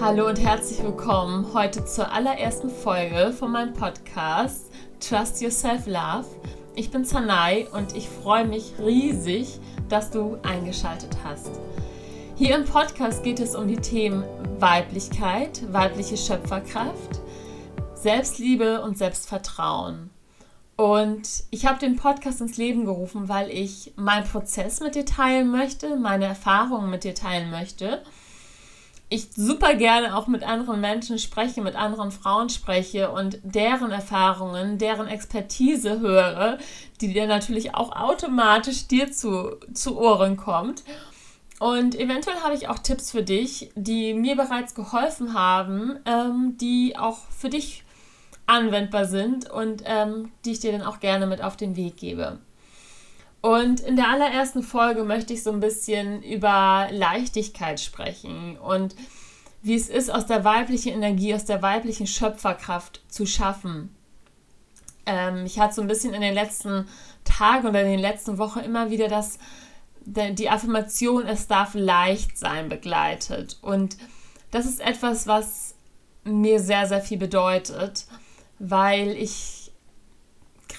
Hallo und herzlich willkommen heute zur allerersten Folge von meinem Podcast Trust Yourself Love. Ich bin Zanai und ich freue mich riesig, dass du eingeschaltet hast. Hier im Podcast geht es um die Themen Weiblichkeit, weibliche Schöpferkraft, Selbstliebe und Selbstvertrauen. Und ich habe den Podcast ins Leben gerufen, weil ich meinen Prozess mit dir teilen möchte, meine Erfahrungen mit dir teilen möchte ich super gerne auch mit anderen Menschen spreche, mit anderen Frauen spreche und deren Erfahrungen, deren Expertise höre, die dir natürlich auch automatisch dir zu, zu Ohren kommt. Und eventuell habe ich auch Tipps für dich, die mir bereits geholfen haben, ähm, die auch für dich anwendbar sind und ähm, die ich dir dann auch gerne mit auf den Weg gebe. Und in der allerersten Folge möchte ich so ein bisschen über Leichtigkeit sprechen und wie es ist, aus der weiblichen Energie, aus der weiblichen Schöpferkraft zu schaffen. Ähm, ich hatte so ein bisschen in den letzten Tagen oder in den letzten Wochen immer wieder das, die Affirmation, es darf leicht sein, begleitet. Und das ist etwas, was mir sehr, sehr viel bedeutet, weil ich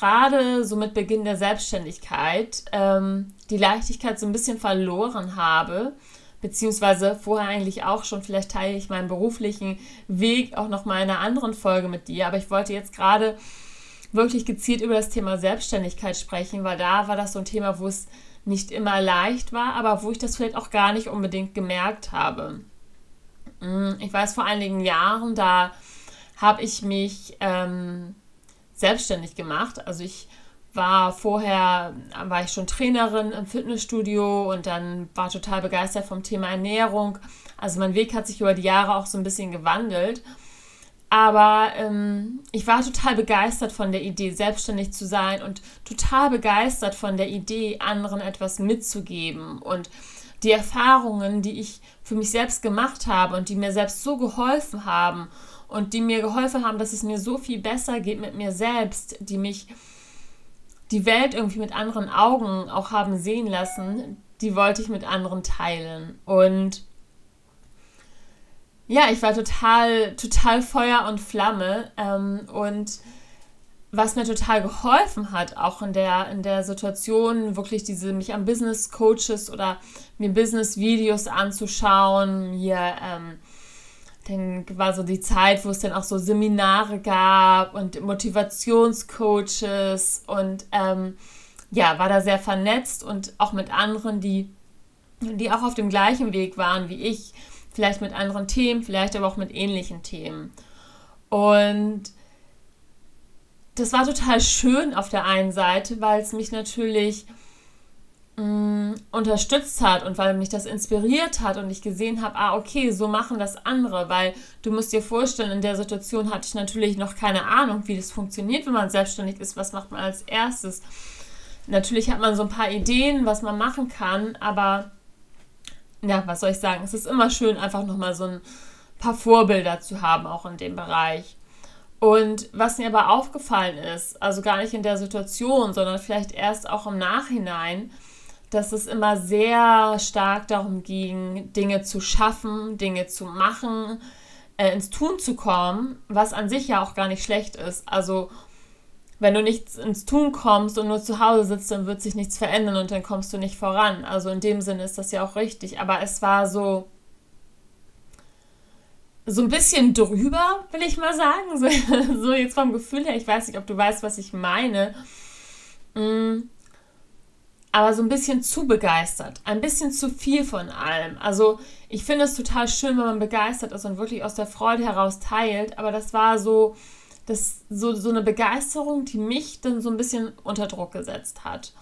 gerade so mit Beginn der Selbstständigkeit ähm, die Leichtigkeit so ein bisschen verloren habe, beziehungsweise vorher eigentlich auch schon, vielleicht teile ich meinen beruflichen Weg auch noch mal in einer anderen Folge mit dir, aber ich wollte jetzt gerade wirklich gezielt über das Thema Selbstständigkeit sprechen, weil da war das so ein Thema, wo es nicht immer leicht war, aber wo ich das vielleicht auch gar nicht unbedingt gemerkt habe. Mm, ich weiß vor einigen Jahren, da habe ich mich ähm, selbstständig gemacht. Also ich war vorher, war ich schon Trainerin im Fitnessstudio und dann war total begeistert vom Thema Ernährung. Also mein Weg hat sich über die Jahre auch so ein bisschen gewandelt. Aber ähm, ich war total begeistert von der Idee, selbstständig zu sein und total begeistert von der Idee, anderen etwas mitzugeben. Und die Erfahrungen, die ich für mich selbst gemacht habe und die mir selbst so geholfen haben und die mir geholfen haben, dass es mir so viel besser geht mit mir selbst, die mich die Welt irgendwie mit anderen Augen auch haben sehen lassen, die wollte ich mit anderen teilen. Und ja, ich war total, total Feuer und Flamme. Ähm, und was mir total geholfen hat, auch in der, in der Situation, wirklich diese, mich an Business Coaches oder mir Business Videos anzuschauen, mir ähm, dann war so die Zeit, wo es dann auch so Seminare gab und Motivationscoaches und ähm, ja, war da sehr vernetzt und auch mit anderen, die, die auch auf dem gleichen Weg waren wie ich, vielleicht mit anderen Themen, vielleicht aber auch mit ähnlichen Themen. Und das war total schön auf der einen Seite, weil es mich natürlich mh, unterstützt hat und weil mich das inspiriert hat und ich gesehen habe, ah, okay, so machen das andere, weil du musst dir vorstellen, in der Situation hatte ich natürlich noch keine Ahnung, wie das funktioniert, wenn man selbstständig ist, was macht man als erstes. Natürlich hat man so ein paar Ideen, was man machen kann, aber ja, was soll ich sagen? Es ist immer schön, einfach nochmal so ein paar Vorbilder zu haben, auch in dem Bereich. Und was mir aber aufgefallen ist, also gar nicht in der Situation, sondern vielleicht erst auch im Nachhinein, dass es immer sehr stark darum ging, Dinge zu schaffen, Dinge zu machen, äh, ins Tun zu kommen, was an sich ja auch gar nicht schlecht ist. Also wenn du nicht ins Tun kommst und nur zu Hause sitzt, dann wird sich nichts verändern und dann kommst du nicht voran. Also in dem Sinne ist das ja auch richtig. Aber es war so, so ein bisschen drüber, will ich mal sagen. So, so jetzt vom Gefühl her, ich weiß nicht, ob du weißt, was ich meine. Mm aber so ein bisschen zu begeistert, ein bisschen zu viel von allem. Also ich finde es total schön, wenn man begeistert ist und wirklich aus der Freude heraus teilt, aber das war so, das, so, so eine Begeisterung, die mich dann so ein bisschen unter Druck gesetzt hat.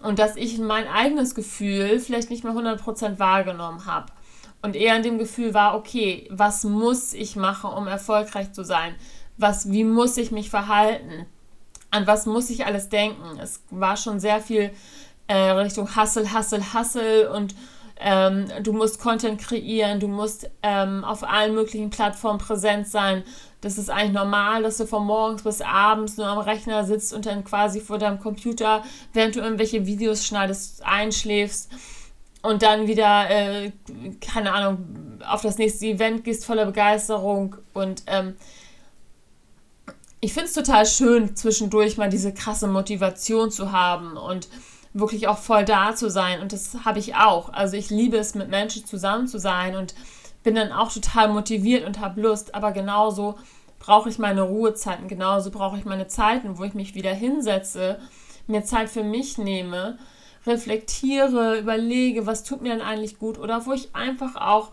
Und dass ich mein eigenes Gefühl vielleicht nicht mehr 100% wahrgenommen habe. Und eher in dem Gefühl war, okay, was muss ich machen, um erfolgreich zu sein? Was, wie muss ich mich verhalten? An was muss ich alles denken? Es war schon sehr viel äh, Richtung Hustle, Hustle, Hustle und ähm, du musst Content kreieren, du musst ähm, auf allen möglichen Plattformen präsent sein. Das ist eigentlich normal, dass du von morgens bis abends nur am Rechner sitzt und dann quasi vor deinem Computer, während du irgendwelche Videos schneidest, einschläfst und dann wieder, äh, keine Ahnung, auf das nächste Event gehst voller Begeisterung und ähm, ich finde es total schön, zwischendurch mal diese krasse Motivation zu haben und wirklich auch voll da zu sein. Und das habe ich auch. Also ich liebe es, mit Menschen zusammen zu sein und bin dann auch total motiviert und habe Lust. Aber genauso brauche ich meine Ruhezeiten, genauso brauche ich meine Zeiten, wo ich mich wieder hinsetze, mir Zeit für mich nehme, reflektiere, überlege, was tut mir denn eigentlich gut oder wo ich einfach auch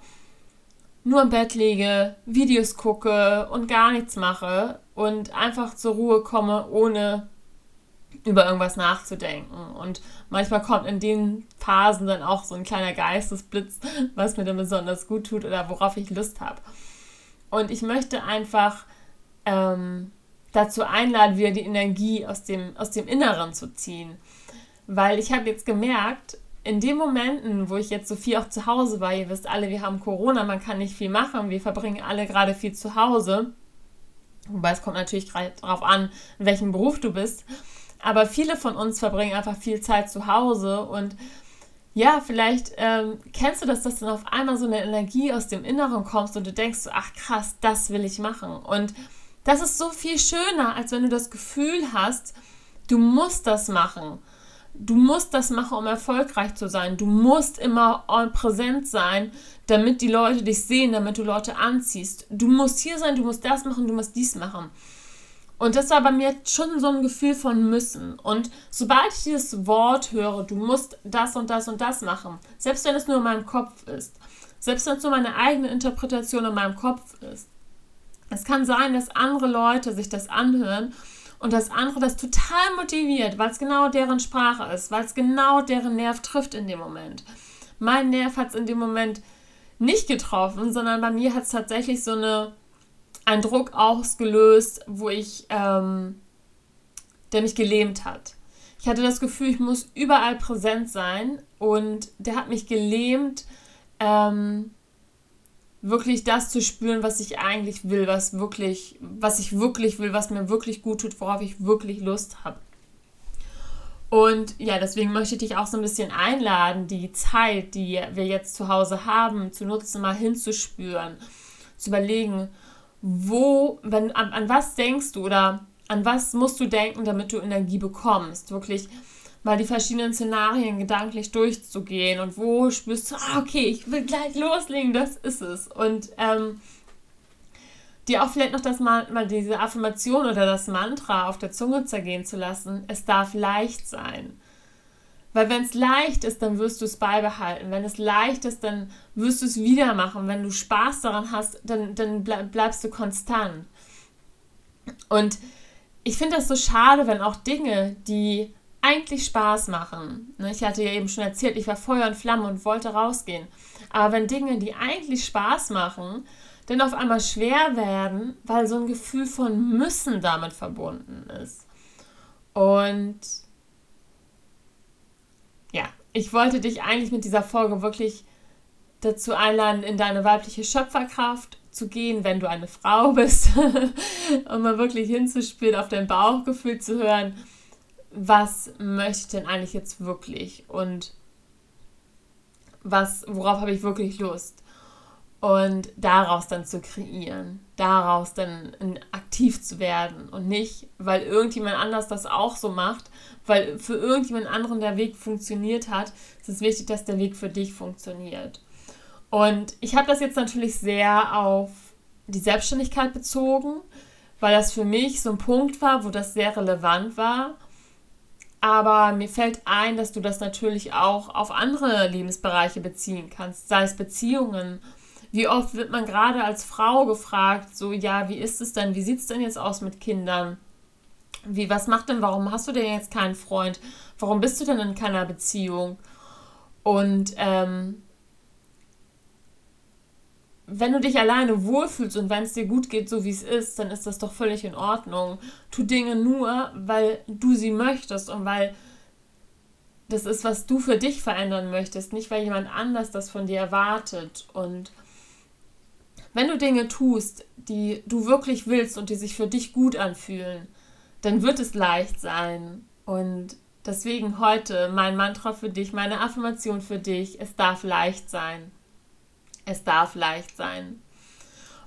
nur im Bett liege, Videos gucke und gar nichts mache und einfach zur Ruhe komme, ohne über irgendwas nachzudenken. Und manchmal kommt in den Phasen dann auch so ein kleiner Geistesblitz, was mir dann besonders gut tut oder worauf ich Lust habe. Und ich möchte einfach ähm, dazu einladen, wieder die Energie aus dem, aus dem Inneren zu ziehen. Weil ich habe jetzt gemerkt, in den Momenten, wo ich jetzt so viel auch zu Hause war, ihr wisst alle, wir haben Corona, man kann nicht viel machen, wir verbringen alle gerade viel zu Hause. Wobei es kommt natürlich gerade darauf an, in welchem Beruf du bist. Aber viele von uns verbringen einfach viel Zeit zu Hause und ja, vielleicht ähm, kennst du das, dass dann auf einmal so eine Energie aus dem Inneren kommst und du denkst, so, ach krass, das will ich machen. Und das ist so viel schöner, als wenn du das Gefühl hast, du musst das machen. Du musst das machen, um erfolgreich zu sein. Du musst immer präsent sein, damit die Leute dich sehen, damit du Leute anziehst. Du musst hier sein, du musst das machen, du musst dies machen. Und das war bei mir schon so ein Gefühl von müssen. Und sobald ich dieses Wort höre, du musst das und das und das machen, selbst wenn es nur in meinem Kopf ist, selbst wenn es nur meine eigene Interpretation in meinem Kopf ist, es kann sein, dass andere Leute sich das anhören und dass andere das total motiviert, weil es genau deren Sprache ist, weil es genau deren Nerv trifft in dem Moment. Mein Nerv hat es in dem Moment nicht getroffen, sondern bei mir hat es tatsächlich so eine einen Druck ausgelöst, wo ich, ähm, der mich gelähmt hat. Ich hatte das Gefühl, ich muss überall präsent sein und der hat mich gelähmt, ähm, wirklich das zu spüren, was ich eigentlich will, was wirklich, was ich wirklich will, was mir wirklich gut tut, worauf ich wirklich Lust habe. Und ja, deswegen möchte ich dich auch so ein bisschen einladen, die Zeit, die wir jetzt zu Hause haben, zu nutzen, mal hinzuspüren, zu überlegen, wo, wenn, an, an was denkst du oder an was musst du denken, damit du Energie bekommst? Wirklich mal die verschiedenen Szenarien gedanklich durchzugehen und wo spürst du, ah, okay, ich will gleich loslegen, das ist es. Und ähm, dir auch vielleicht noch das mal, mal diese Affirmation oder das Mantra auf der Zunge zergehen zu lassen, es darf leicht sein. Weil wenn es leicht ist, dann wirst du es beibehalten. Wenn es leicht ist, dann wirst du es wieder machen. Wenn du Spaß daran hast, dann, dann bleibst du konstant. Und ich finde das so schade, wenn auch Dinge, die eigentlich Spaß machen. Ne, ich hatte ja eben schon erzählt, ich war Feuer und Flamme und wollte rausgehen. Aber wenn Dinge, die eigentlich Spaß machen, dann auf einmal schwer werden, weil so ein Gefühl von müssen damit verbunden ist. Und ja, ich wollte dich eigentlich mit dieser Folge wirklich dazu einladen, in deine weibliche Schöpferkraft zu gehen, wenn du eine Frau bist, um mal wirklich hinzuspüren, auf dein Bauchgefühl zu hören, was möchte ich denn eigentlich jetzt wirklich und was, worauf habe ich wirklich Lust und daraus dann zu kreieren, daraus dann aktiv zu werden und nicht, weil irgendjemand anders das auch so macht, weil für irgendjemand anderen der Weg funktioniert hat, ist es wichtig, dass der Weg für dich funktioniert. Und ich habe das jetzt natürlich sehr auf die Selbstständigkeit bezogen, weil das für mich so ein Punkt war, wo das sehr relevant war. Aber mir fällt ein, dass du das natürlich auch auf andere Lebensbereiche beziehen kannst, sei es Beziehungen. Wie oft wird man gerade als Frau gefragt, so, ja, wie ist es denn, wie sieht es denn jetzt aus mit Kindern? Wie, was macht denn, warum hast du denn jetzt keinen Freund? Warum bist du denn in keiner Beziehung? Und ähm, wenn du dich alleine wohlfühlst und wenn es dir gut geht, so wie es ist, dann ist das doch völlig in Ordnung. Tu Dinge nur, weil du sie möchtest und weil das ist, was du für dich verändern möchtest, nicht weil jemand anders das von dir erwartet. Und wenn du Dinge tust, die du wirklich willst und die sich für dich gut anfühlen, dann wird es leicht sein. Und deswegen heute mein Mantra für dich, meine Affirmation für dich, es darf leicht sein. Es darf leicht sein.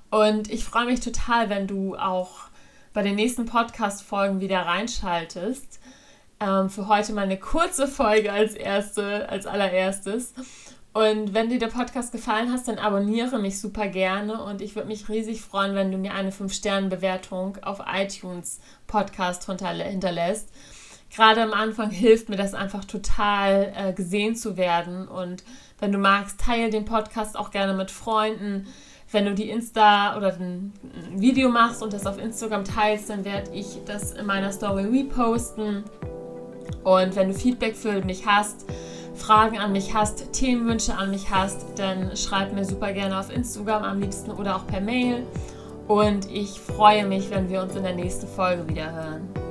Und ich freue mich total, wenn du auch bei den nächsten Podcast-Folgen wieder reinschaltest. Ähm, für heute mal eine kurze Folge als erste, als allererstes. Und wenn dir der Podcast gefallen hat, dann abonniere mich super gerne und ich würde mich riesig freuen, wenn du mir eine 5-Sterne-Bewertung auf iTunes Podcast hinterlässt. Gerade am Anfang hilft mir das einfach total äh, gesehen zu werden und wenn du magst, teile den Podcast auch gerne mit Freunden. Wenn du die Insta oder ein Video machst und das auf Instagram teilst, dann werde ich das in meiner Story reposten. Und wenn du Feedback für mich hast, Fragen an mich hast, Themenwünsche an mich hast, dann schreib mir super gerne auf Instagram am liebsten oder auch per Mail. Und ich freue mich, wenn wir uns in der nächsten Folge wieder hören.